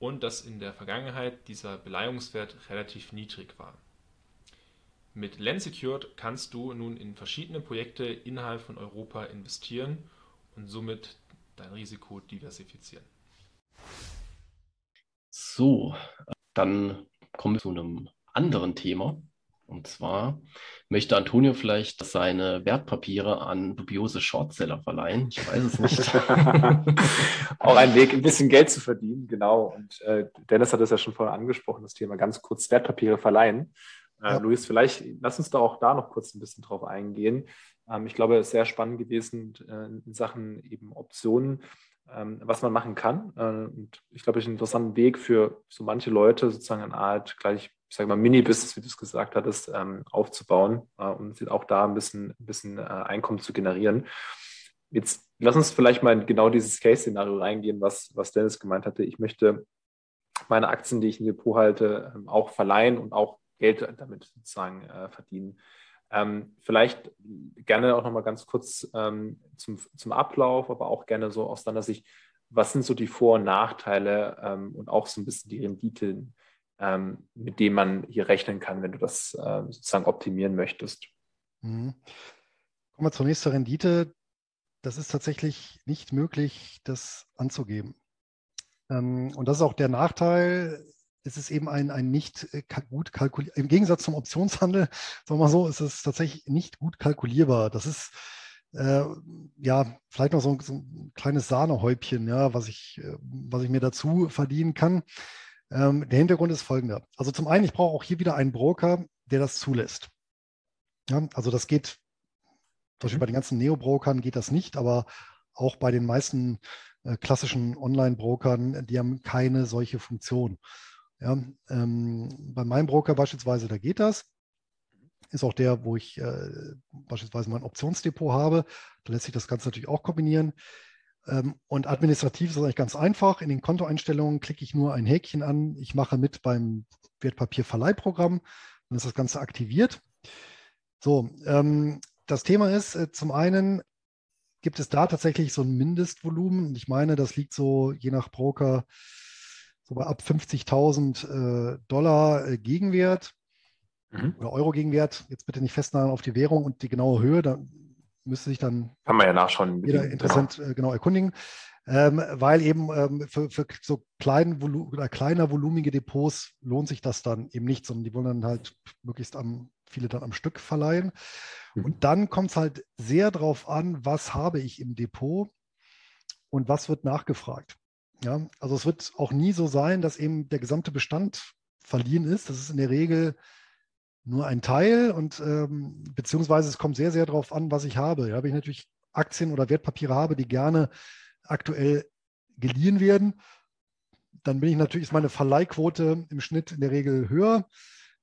und dass in der Vergangenheit dieser Beleihungswert relativ niedrig war. Mit Lensecured kannst du nun in verschiedene Projekte innerhalb von Europa investieren und somit dein Risiko diversifizieren. So, dann kommen wir zu einem anderen Thema. Und zwar möchte Antonio vielleicht seine Wertpapiere an dubiose Shortseller verleihen. Ich weiß es nicht. Auch ein Weg, ein bisschen Geld zu verdienen, genau. Und äh, Dennis hat es ja schon vorher angesprochen, das Thema ganz kurz Wertpapiere verleihen. Äh, ja. Luis, vielleicht lass uns da auch da noch kurz ein bisschen drauf eingehen. Ähm, ich glaube, es ist sehr spannend gewesen äh, in Sachen eben Optionen was man machen kann. Äh, und ich glaube, es ist ein interessanter Weg für so manche Leute, sozusagen eine Art gleich, ich sage mal, Mini-Business, wie du es gesagt hattest, ähm, aufzubauen äh, und auch da ein bisschen, ein bisschen äh, Einkommen zu generieren. Jetzt lass uns vielleicht mal in genau dieses Case-Szenario reingehen, was, was Dennis gemeint hatte. Ich möchte meine Aktien, die ich im Depot halte, ähm, auch verleihen und auch Geld damit sozusagen verdienen. Ähm, vielleicht gerne auch nochmal ganz kurz ähm, zum, zum Ablauf, aber auch gerne so aus deiner Sicht, was sind so die Vor- und Nachteile ähm, und auch so ein bisschen die Renditen, ähm, mit denen man hier rechnen kann, wenn du das äh, sozusagen optimieren möchtest? Mhm. Kommen wir zur nächsten Rendite. Das ist tatsächlich nicht möglich, das anzugeben. Ähm, und das ist auch der Nachteil es ist eben ein, ein nicht äh, gut kalkulierbar, im Gegensatz zum Optionshandel, sagen wir mal so, ist es tatsächlich nicht gut kalkulierbar. Das ist äh, ja vielleicht noch so ein, so ein, kleines Sahnehäubchen, ja, was ich, äh, was ich mir dazu verdienen kann. Ähm, der Hintergrund ist folgender. Also zum einen, ich brauche auch hier wieder einen Broker, der das zulässt. Ja, also das geht, zum Beispiel mhm. bei den ganzen Neo-Brokern geht das nicht, aber auch bei den meisten äh, klassischen Online-Brokern, die haben keine solche Funktion. Ja, ähm, bei meinem Broker beispielsweise, da geht das. Ist auch der, wo ich äh, beispielsweise mein Optionsdepot habe. Da lässt sich das Ganze natürlich auch kombinieren. Ähm, und administrativ ist das eigentlich ganz einfach. In den Kontoeinstellungen klicke ich nur ein Häkchen an. Ich mache mit beim Wertpapierverleihprogramm. Dann ist das Ganze aktiviert. So, ähm, das Thema ist, äh, zum einen gibt es da tatsächlich so ein Mindestvolumen. Und ich meine, das liegt so je nach Broker so bei ab 50.000 äh, Dollar äh, Gegenwert mhm. oder Euro Gegenwert. Jetzt bitte nicht festnageln auf die Währung und die genaue Höhe. Da müsste sich dann Kann man ja nachschauen. jeder Interessent genau, äh, genau erkundigen. Ähm, weil eben ähm, für, für, so klein Volu oder kleiner volumige Depots lohnt sich das dann eben nicht, sondern die wollen dann halt möglichst am, viele dann am Stück verleihen. Mhm. Und dann kommt es halt sehr darauf an, was habe ich im Depot und was wird nachgefragt. Ja, also es wird auch nie so sein, dass eben der gesamte Bestand verliehen ist. Das ist in der Regel nur ein Teil und ähm, beziehungsweise es kommt sehr, sehr darauf an, was ich habe. Ja, wenn ich natürlich Aktien oder Wertpapiere habe, die gerne aktuell geliehen werden, dann bin ich natürlich, ist meine Verleihquote im Schnitt in der Regel höher.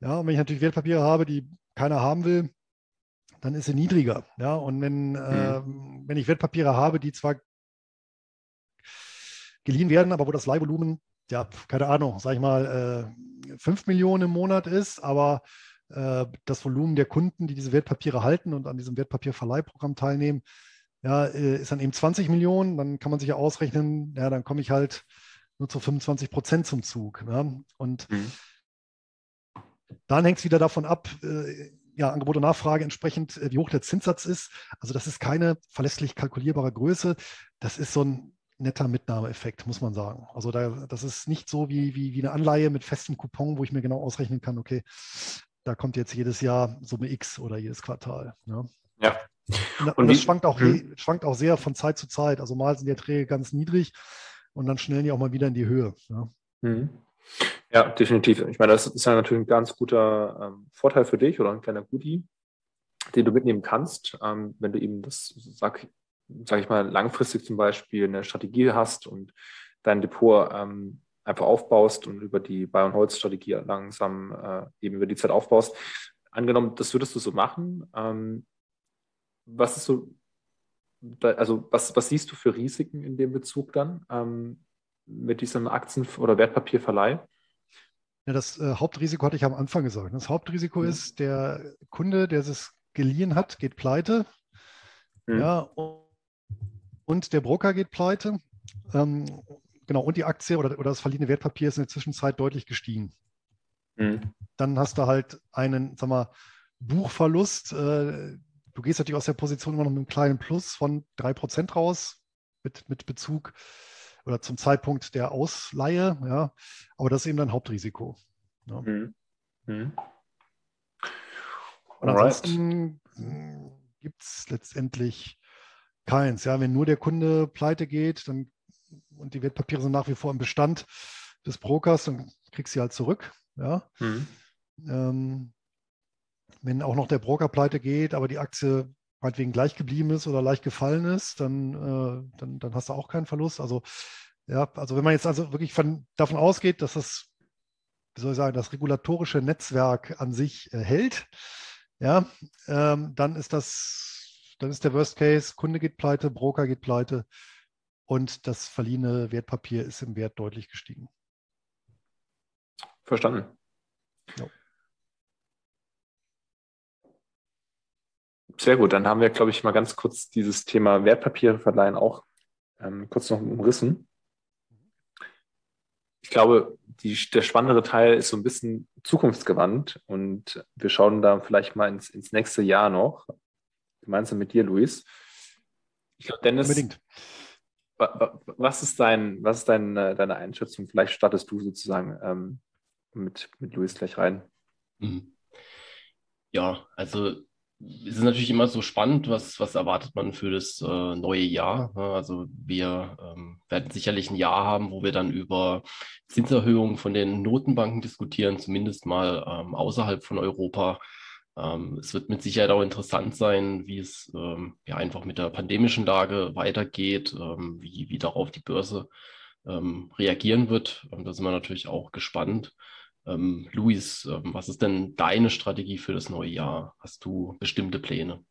Ja, und wenn ich natürlich Wertpapiere habe, die keiner haben will, dann ist sie niedriger. Ja, und wenn, mhm. äh, wenn ich Wertpapiere habe, die zwar geliehen werden, aber wo das Leihvolumen, ja, keine Ahnung, sag ich mal, äh, 5 Millionen im Monat ist, aber äh, das Volumen der Kunden, die diese Wertpapiere halten und an diesem Wertpapierverleihprogramm teilnehmen, ja, äh, ist dann eben 20 Millionen, dann kann man sich ja ausrechnen, ja, dann komme ich halt nur zu 25 Prozent zum Zug. Ja? Und mhm. dann hängt es wieder davon ab, äh, ja, Angebot und Nachfrage entsprechend, äh, wie hoch der Zinssatz ist. Also das ist keine verlässlich kalkulierbare Größe. Das ist so ein netter Mitnahmeeffekt, muss man sagen. Also da, das ist nicht so wie, wie, wie eine Anleihe mit festem Coupon, wo ich mir genau ausrechnen kann, okay, da kommt jetzt jedes Jahr Summe X oder jedes Quartal. Ja. ja. Und, und das schwankt auch, hm. schwankt auch sehr von Zeit zu Zeit. Also mal sind die Erträge ganz niedrig und dann schnellen die auch mal wieder in die Höhe. Ja, hm. ja definitiv. Ich meine, das ist ja natürlich ein ganz guter ähm, Vorteil für dich oder ein kleiner Goodie, den du mitnehmen kannst, ähm, wenn du eben das, sag, sag ich mal, langfristig zum Beispiel eine Strategie hast und dein Depot ähm, einfach aufbaust und über die Buy- und Holz-Strategie langsam äh, eben über die Zeit aufbaust. Angenommen, das würdest du so machen. Ähm, was ist so, da, also was, was siehst du für Risiken in dem Bezug dann ähm, mit diesem Aktien- oder Wertpapierverleih? Ja, das äh, Hauptrisiko hatte ich am Anfang gesagt. Das Hauptrisiko ja. ist, der Kunde, der es geliehen hat, geht pleite. Mhm. Ja, und, und der Broker geht pleite. Ähm, genau, und die Aktie oder, oder das verliehene Wertpapier ist in der Zwischenzeit deutlich gestiegen. Mhm. Dann hast du halt einen, sag mal, Buchverlust. Äh, du gehst natürlich aus der Position immer noch mit einem kleinen Plus von 3% raus, mit, mit Bezug oder zum Zeitpunkt der Ausleihe, ja. Aber das ist eben dein Hauptrisiko. Ja. Mhm. Mhm. Und ansonsten gibt es letztendlich keins. Ja, wenn nur der Kunde pleite geht, dann und die Wertpapiere sind nach wie vor im Bestand des Brokers, dann kriegst du sie halt zurück. Ja. Mhm. Ähm, wenn auch noch der Broker pleite geht, aber die Aktie meinetwegen gleich geblieben ist oder leicht gefallen ist, dann, äh, dann, dann hast du auch keinen Verlust. Also, ja, also wenn man jetzt also wirklich von, davon ausgeht, dass das, wie soll ich sagen, das regulatorische Netzwerk an sich äh, hält, ja, ähm, dann ist das, dann ist der Worst Case, Kunde geht pleite, Broker geht pleite und das verliehene Wertpapier ist im Wert deutlich gestiegen. Verstanden. Ja. Sehr gut, dann haben wir, glaube ich, mal ganz kurz dieses Thema Wertpapiere verleihen auch ähm, kurz noch umrissen. Ich glaube, die, der spannendere Teil ist so ein bisschen zukunftsgewandt und wir schauen da vielleicht mal ins, ins nächste Jahr noch, gemeinsam mit dir, Luis. Ich glaube, Dennis, Unbedingt. Was ist, dein, was ist dein, äh, deine Einschätzung? Vielleicht startest du sozusagen ähm, mit, mit Luis gleich rein. Mhm. Ja, also es ist natürlich immer so spannend, was, was erwartet man für das äh, neue Jahr. Also wir ähm, werden sicherlich ein Jahr haben, wo wir dann über Zinserhöhungen von den Notenbanken diskutieren, zumindest mal ähm, außerhalb von Europa. Ähm, es wird mit Sicherheit auch interessant sein, wie es ähm, ja einfach mit der pandemischen Lage weitergeht, ähm, wie, wie darauf die Börse ähm, reagieren wird. da sind wir natürlich auch gespannt. Ähm, Luis, ähm, was ist denn deine Strategie für das neue Jahr? Hast du bestimmte Pläne?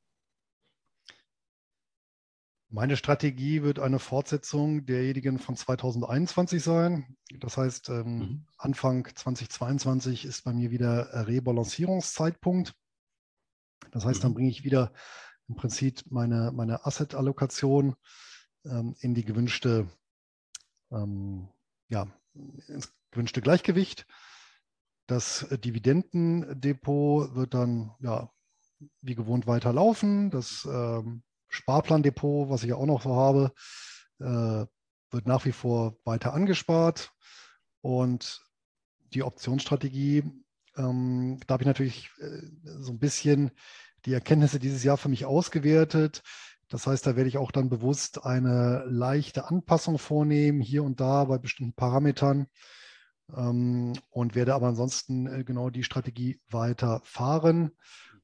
Meine Strategie wird eine Fortsetzung derjenigen von 2021 sein. Das heißt, ähm, mhm. Anfang 2022 ist bei mir wieder Rebalancierungszeitpunkt. Das heißt, dann mhm. bringe ich wieder im Prinzip meine, meine Asset-Allokation ähm, in die gewünschte, ähm, ja, ins gewünschte Gleichgewicht. Das Dividendendepot wird dann ja, wie gewohnt weiterlaufen. Das ähm, Sparplandepot, was ich ja auch noch so habe, äh, wird nach wie vor weiter angespart. Und die Optionsstrategie, ähm, da habe ich natürlich äh, so ein bisschen die Erkenntnisse dieses Jahr für mich ausgewertet. Das heißt, da werde ich auch dann bewusst eine leichte Anpassung vornehmen, hier und da bei bestimmten Parametern, ähm, und werde aber ansonsten äh, genau die Strategie weiter fahren.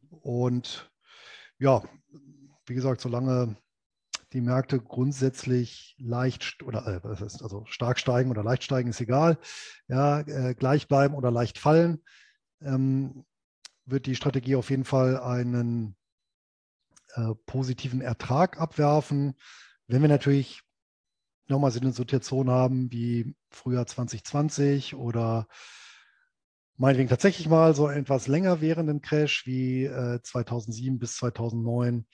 Und ja, wie gesagt, solange die Märkte grundsätzlich leicht oder äh, also stark steigen oder leicht steigen, ist egal. Ja, äh, gleich bleiben oder leicht fallen, ähm, wird die Strategie auf jeden Fall einen äh, positiven Ertrag abwerfen. Wenn wir natürlich nochmal so eine Situation haben wie Frühjahr 2020 oder meinetwegen tatsächlich mal so etwas länger währenden Crash wie äh, 2007 bis 2009,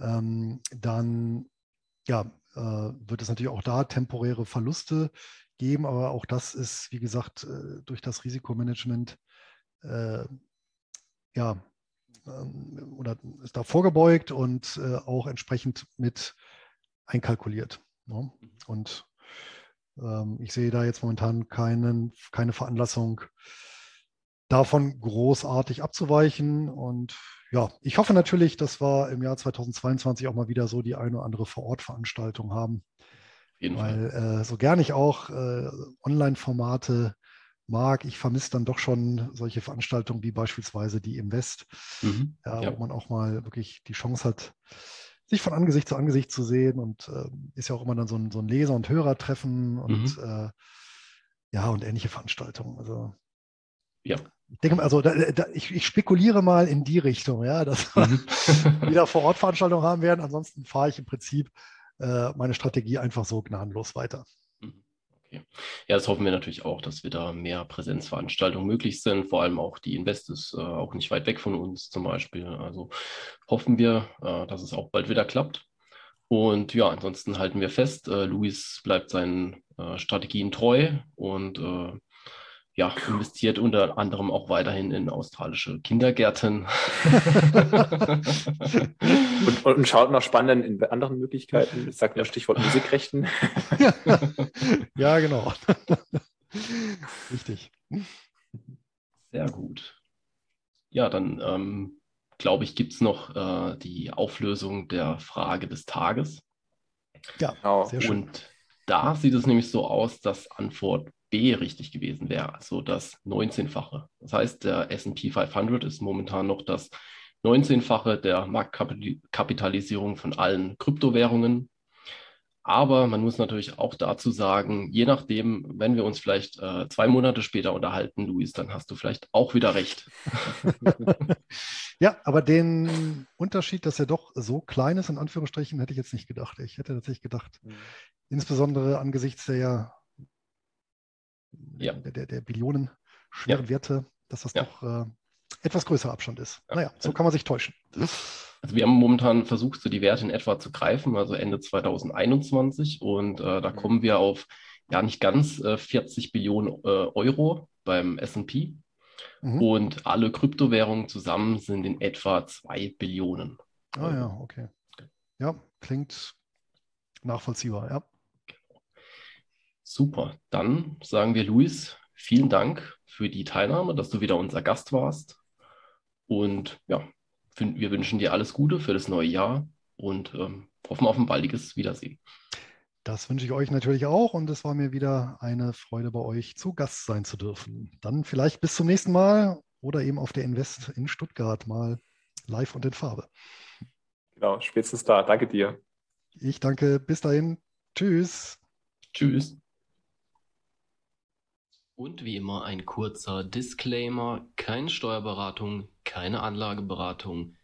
ähm, dann ja, äh, wird es natürlich auch da temporäre Verluste geben, aber auch das ist, wie gesagt, äh, durch das Risikomanagement äh, ja, ähm, oder ist da vorgebeugt und äh, auch entsprechend mit einkalkuliert. Ne? Und ähm, ich sehe da jetzt momentan keinen, keine Veranlassung, davon großartig abzuweichen. Und ja, ich hoffe natürlich, dass wir im Jahr 2022 auch mal wieder so die eine oder andere Vor-Ort-Veranstaltung haben. Weil äh, so gern ich auch äh, Online-Formate mag, ich vermisse dann doch schon solche Veranstaltungen wie beispielsweise die im West, mhm, ja, ja. wo man auch mal wirklich die Chance hat, sich von Angesicht zu Angesicht zu sehen und äh, ist ja auch immer dann so ein, so ein Leser- und Hörertreffen und mhm. äh, ja, und ähnliche Veranstaltungen. Also ja. Ich denke, also da, da, ich, ich, spekuliere mal in die Richtung, ja, dass wir mhm. wieder vor Ort Veranstaltungen haben werden. Ansonsten fahre ich im Prinzip äh, meine Strategie einfach so gnadenlos weiter. Okay. Ja, das hoffen wir natürlich auch, dass wieder mehr Präsenzveranstaltungen möglich sind. Vor allem auch die Invest ist äh, auch nicht weit weg von uns zum Beispiel. Also hoffen wir, äh, dass es auch bald wieder klappt. Und ja, ansonsten halten wir fest, äh, Luis bleibt seinen äh, Strategien treu und äh, ja, investiert unter anderem auch weiterhin in australische Kindergärten. und, und, schaut nach spannenden anderen Möglichkeiten. Ich sage nur Stichwort Musikrechten. ja, genau. Richtig. Sehr gut. Ja, dann ähm, glaube ich, gibt es noch äh, die Auflösung der Frage des Tages. Ja, genau. sehr schön. Und da sieht es nämlich so aus, dass Antwort B richtig gewesen wäre, also das 19-fache. Das heißt, der SP 500 ist momentan noch das 19-fache der Marktkapitalisierung von allen Kryptowährungen. Aber man muss natürlich auch dazu sagen, je nachdem, wenn wir uns vielleicht äh, zwei Monate später unterhalten, Luis, dann hast du vielleicht auch wieder recht. ja, aber den Unterschied, dass er doch so klein ist, in Anführungsstrichen, hätte ich jetzt nicht gedacht. Ich hätte tatsächlich gedacht, mhm. insbesondere angesichts der ja. der, der, der Billionen schweren ja. Werte, dass das ja. doch äh, etwas größerer Abstand ist. Naja, so kann man sich täuschen. Also wir haben momentan versucht, so die Werte in etwa zu greifen, also Ende 2021 und äh, da mhm. kommen wir auf ja nicht ganz äh, 40 Billionen äh, Euro beim S&P mhm. und alle Kryptowährungen zusammen sind in etwa 2 Billionen. Ah ja, okay. Ja, klingt nachvollziehbar, ja. Super. Dann sagen wir, Luis, vielen Dank für die Teilnahme, dass du wieder unser Gast warst. Und ja, wir wünschen dir alles Gute für das neue Jahr und ähm, hoffen auf ein baldiges Wiedersehen. Das wünsche ich euch natürlich auch und es war mir wieder eine Freude, bei euch zu Gast sein zu dürfen. Dann vielleicht bis zum nächsten Mal oder eben auf der Invest in Stuttgart mal live und in Farbe. Genau, spätestens da. Danke dir. Ich danke. Bis dahin. Tschüss. Tschüss. Und wie immer ein kurzer Disclaimer, keine Steuerberatung, keine Anlageberatung.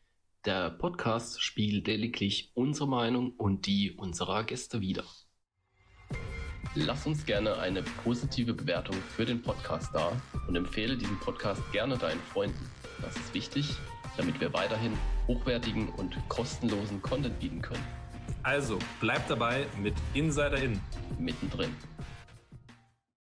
Der Podcast spiegelt lediglich unsere Meinung und die unserer Gäste wider. Lass uns gerne eine positive Bewertung für den Podcast da und empfehle diesen Podcast gerne deinen Freunden. Das ist wichtig, damit wir weiterhin hochwertigen und kostenlosen Content bieten können. Also, bleib dabei mit Insider In. Mittendrin.